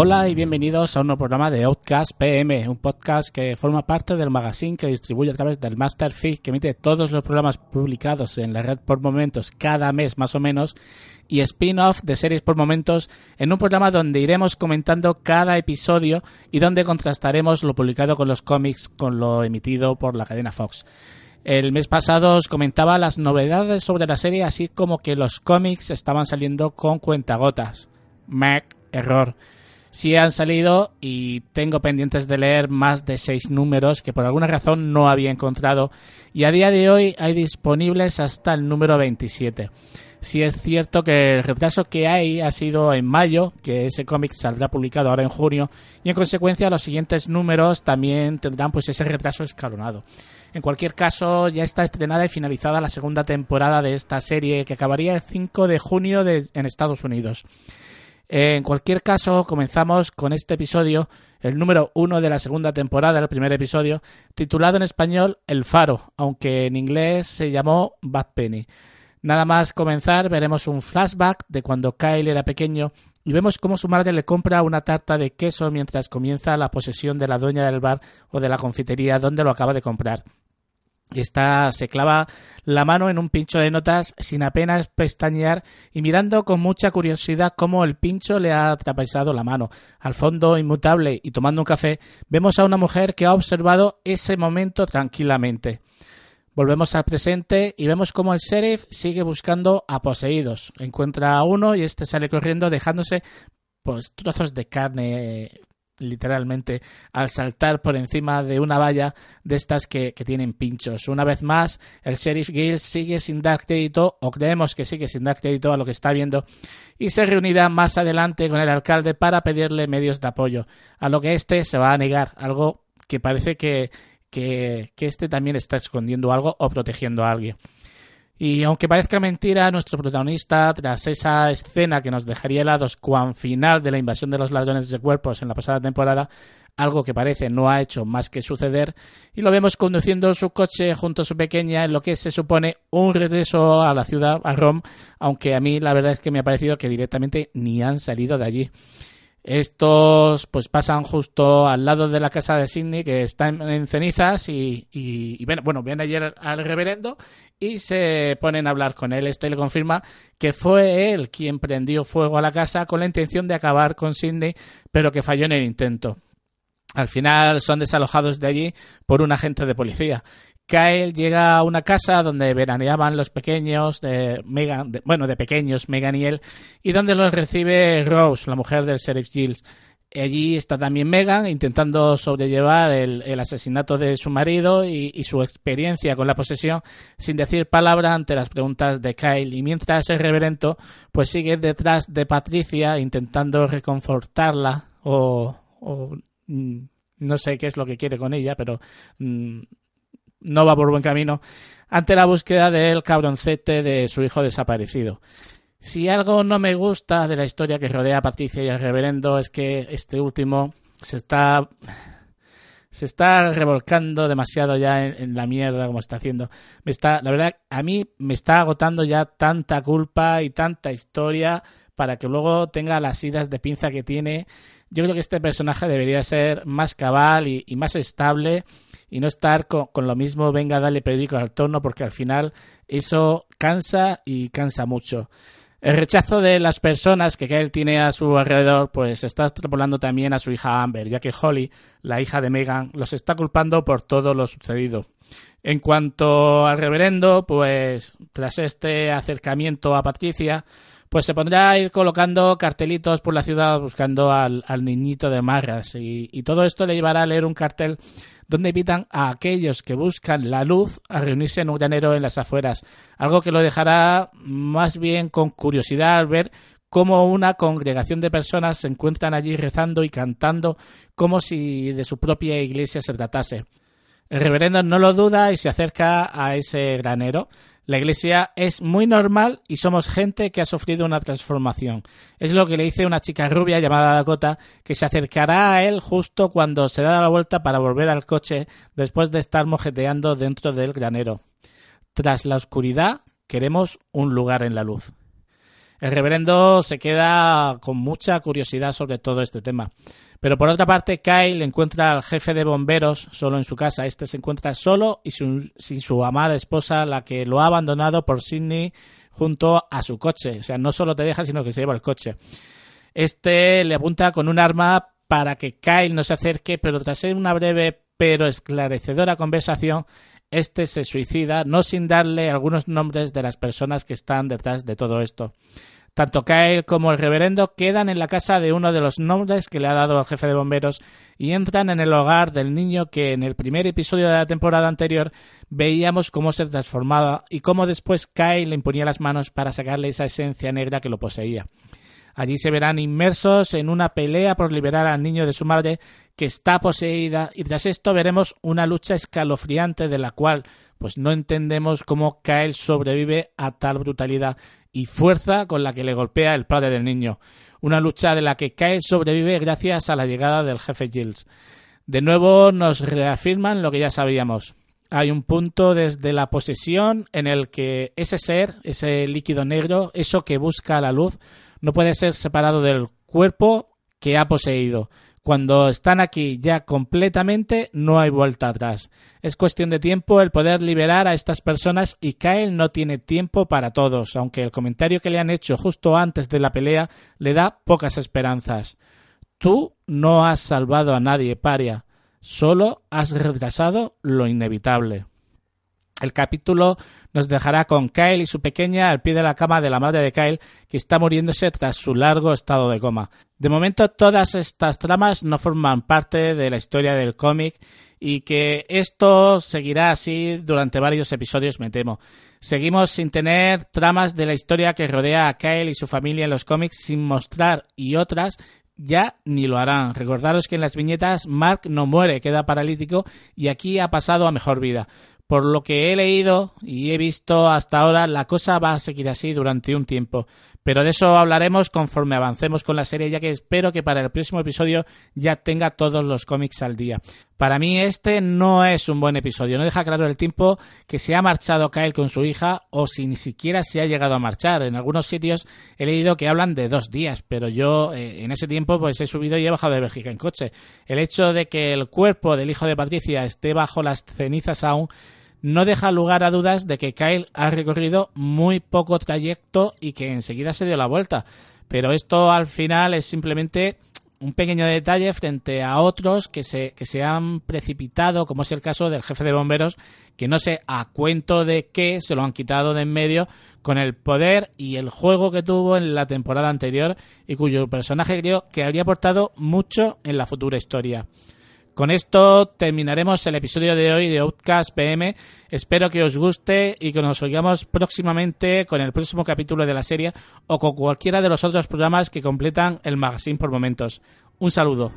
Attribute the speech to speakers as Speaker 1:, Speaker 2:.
Speaker 1: Hola y bienvenidos a un nuevo programa de Outcast PM, un podcast que forma parte del magazine que distribuye a través del Master Feed, que emite todos los programas publicados en la red por momentos cada mes más o menos, y spin-off de series por momentos en un programa donde iremos comentando cada episodio y donde contrastaremos lo publicado con los cómics con lo emitido por la cadena Fox. El mes pasado os comentaba las novedades sobre la serie, así como que los cómics estaban saliendo con cuentagotas. Mac, error sí han salido y tengo pendientes de leer más de seis números que por alguna razón no había encontrado y a día de hoy hay disponibles hasta el número 27. Si es cierto que el retraso que hay ha sido en mayo, que ese cómic saldrá publicado ahora en junio y en consecuencia los siguientes números también tendrán pues ese retraso escalonado. En cualquier caso, ya está estrenada y finalizada la segunda temporada de esta serie que acabaría el 5 de junio en Estados Unidos. En cualquier caso, comenzamos con este episodio, el número uno de la segunda temporada, el primer episodio, titulado en español El Faro, aunque en inglés se llamó Bad Penny. Nada más comenzar, veremos un flashback de cuando Kyle era pequeño y vemos cómo su madre le compra una tarta de queso mientras comienza la posesión de la dueña del bar o de la confitería donde lo acaba de comprar. Está, se clava la mano en un pincho de notas sin apenas pestañear y mirando con mucha curiosidad cómo el pincho le ha atravesado la mano. Al fondo, inmutable y tomando un café, vemos a una mujer que ha observado ese momento tranquilamente. Volvemos al presente y vemos cómo el sheriff sigue buscando a poseídos. Encuentra a uno y este sale corriendo dejándose pues trozos de carne literalmente al saltar por encima de una valla de estas que, tienen pinchos. Una vez más, el sheriff Gill sigue sin dar crédito, o creemos que sigue sin dar crédito a lo que está viendo, y se reunirá más adelante con el alcalde para pedirle medios de apoyo, a lo que éste se va a negar, algo que parece que, que, que este también está escondiendo algo o protegiendo a alguien. Y aunque parezca mentira, nuestro protagonista, tras esa escena que nos dejaría helados cuan final de la invasión de los ladrones de cuerpos en la pasada temporada, algo que parece no ha hecho más que suceder, y lo vemos conduciendo su coche junto a su pequeña en lo que se supone un regreso a la ciudad, a Rome, aunque a mí la verdad es que me ha parecido que directamente ni han salido de allí. Estos pues pasan justo al lado de la casa de Sidney que está en, cenizas y, y, bueno, ayer al reverendo y se ponen a hablar con él. Este le confirma que fue él quien prendió fuego a la casa con la intención de acabar con Sidney, pero que falló en el intento. Al final son desalojados de allí por un agente de policía Kyle llega a una casa donde veraneaban los pequeños de Megan, bueno, de pequeños Megan y él, y donde los recibe Rose, la mujer del sheriff Giles. Allí está también Megan intentando sobrellevar el, asesinato de su marido y, su experiencia con la posesión sin decir palabra ante las preguntas de Kyle. Y mientras el reverendo pues sigue detrás de Patricia intentando reconfortarla o, o mm, no sé qué es lo que quiere con ella, pero mm, no va por buen camino ante la búsqueda del cabroncete de su hijo desaparecido. Si algo no me gusta de la historia que rodea a Patricia y al reverendo es que este último se está se está revolcando demasiado ya en, la mierda como está haciendo. Me está, la verdad, a mí me está agotando ya tanta culpa y tanta historia para que luego tenga las idas de pinza que tiene. Yo creo que este personaje debería ser más cabal y más estable y no estar con, lo mismo, venga, dale periódico al torno, porque al final eso cansa y cansa mucho. El rechazo de las personas que él tiene a su alrededor, pues está extrapolando también a su hija Amber, ya que Holly, la hija de Megan, los está culpando por todo lo sucedido. En cuanto al reverendo, pues tras este acercamiento a Patricia, pues se pondrá a ir colocando cartelitos por la ciudad buscando al, niñito de Marras. Y, y todo esto le llevará a leer un cartel donde invitan a aquellos que buscan la luz a reunirse en un granero en las afueras, algo que lo dejará más bien con curiosidad al ver cómo una congregación de personas se encuentran allí rezando y cantando como si de su propia iglesia se tratase. El reverendo no lo duda y se acerca a ese granero, la iglesia es muy normal y somos gente que ha sufrido una transformación. Es lo que le dice una chica rubia llamada Dakota que se acercará a él justo cuando se da la vuelta para volver al coche después de estar mojeteando dentro del granero. Tras la oscuridad queremos un lugar en la luz. El reverendo se queda con mucha curiosidad sobre todo este tema. Pero por otra parte, Kyle encuentra al jefe de bomberos solo en su casa. Este se encuentra solo y sin, su amada esposa, la que lo ha abandonado por Sidney junto a su coche. O sea, no solo te deja, sino que se lleva el coche. Este le apunta con un arma para que Kyle no se acerque, pero tras una breve pero esclarecedora conversación, este se suicida, no sin darle algunos nombres de las personas que están detrás de todo esto. Tanto Kyle como el reverendo quedan en la casa de uno de los nombres que le ha dado el jefe de bomberos y entran en el hogar del niño que en el primer episodio de la temporada anterior veíamos cómo se transformaba y cómo después Kyle le imponía las manos para sacarle esa esencia negra que lo poseía. Allí se verán inmersos en una pelea por liberar al niño de su madre que está poseída y tras esto veremos una lucha escalofriante de la cual pues no entendemos cómo Kyle sobrevive a tal brutalidad y fuerza con la que le golpea el padre del niño. Una lucha de la que Kyle sobrevive gracias a la llegada del jefe Giles. De nuevo nos reafirman lo que ya sabíamos. Hay un punto desde la posesión en el que ese ser, ese líquido negro, eso que busca la luz, no puede ser separado del cuerpo que ha poseído. Cuando están aquí ya completamente, no hay vuelta atrás. Es cuestión de tiempo el poder liberar a estas personas y Kyle no tiene tiempo para todos, aunque el comentario que le han hecho justo antes de la pelea le da pocas esperanzas. Tú no has salvado a nadie, paria, solo has retrasado lo inevitable. El capítulo nos dejará con Kyle y su pequeña al pie de la cama de la madre de Kyle, que está muriéndose tras su largo estado de coma. De momento, todas estas tramas no forman parte de la historia del cómic y que esto seguirá así durante varios episodios, me temo. Seguimos sin tener tramas de la historia que rodea a Kyle y su familia en los cómics sin mostrar y otras ya ni lo harán. Recordaros que en las viñetas Mark no muere, queda paralítico y aquí ha pasado a mejor vida. Por lo que he leído y he visto hasta ahora, la cosa va a seguir así durante un tiempo. Pero de eso hablaremos conforme avancemos con la serie, ya que espero que para el próximo episodio ya tenga todos los cómics al día. Para mí este no es un buen episodio, no deja claro el tiempo que se ha marchado Kyle con su hija o si ni siquiera se ha llegado a marchar. En algunos sitios he leído que hablan de dos días, pero yo eh, en ese tiempo pues he subido y he bajado de Bélgica en coche. El hecho de que el cuerpo del hijo de Patricia esté bajo las cenizas aún no deja lugar a dudas de que Kyle ha recorrido muy poco trayecto y que enseguida se dio la vuelta. Pero esto al final es simplemente un pequeño detalle frente a otros que se, que se han precipitado, como es el caso del jefe de bomberos, que no sé a cuento de qué se lo han quitado de en medio con el poder y el juego que tuvo en la temporada anterior y cuyo personaje creo que habría aportado mucho en la futura historia. Con esto terminaremos el episodio de hoy de Outcast PM. Espero que os guste y que nos oigamos próximamente con el próximo capítulo de la serie o con cualquiera de los otros programas que completan el magazine por momentos. Un saludo.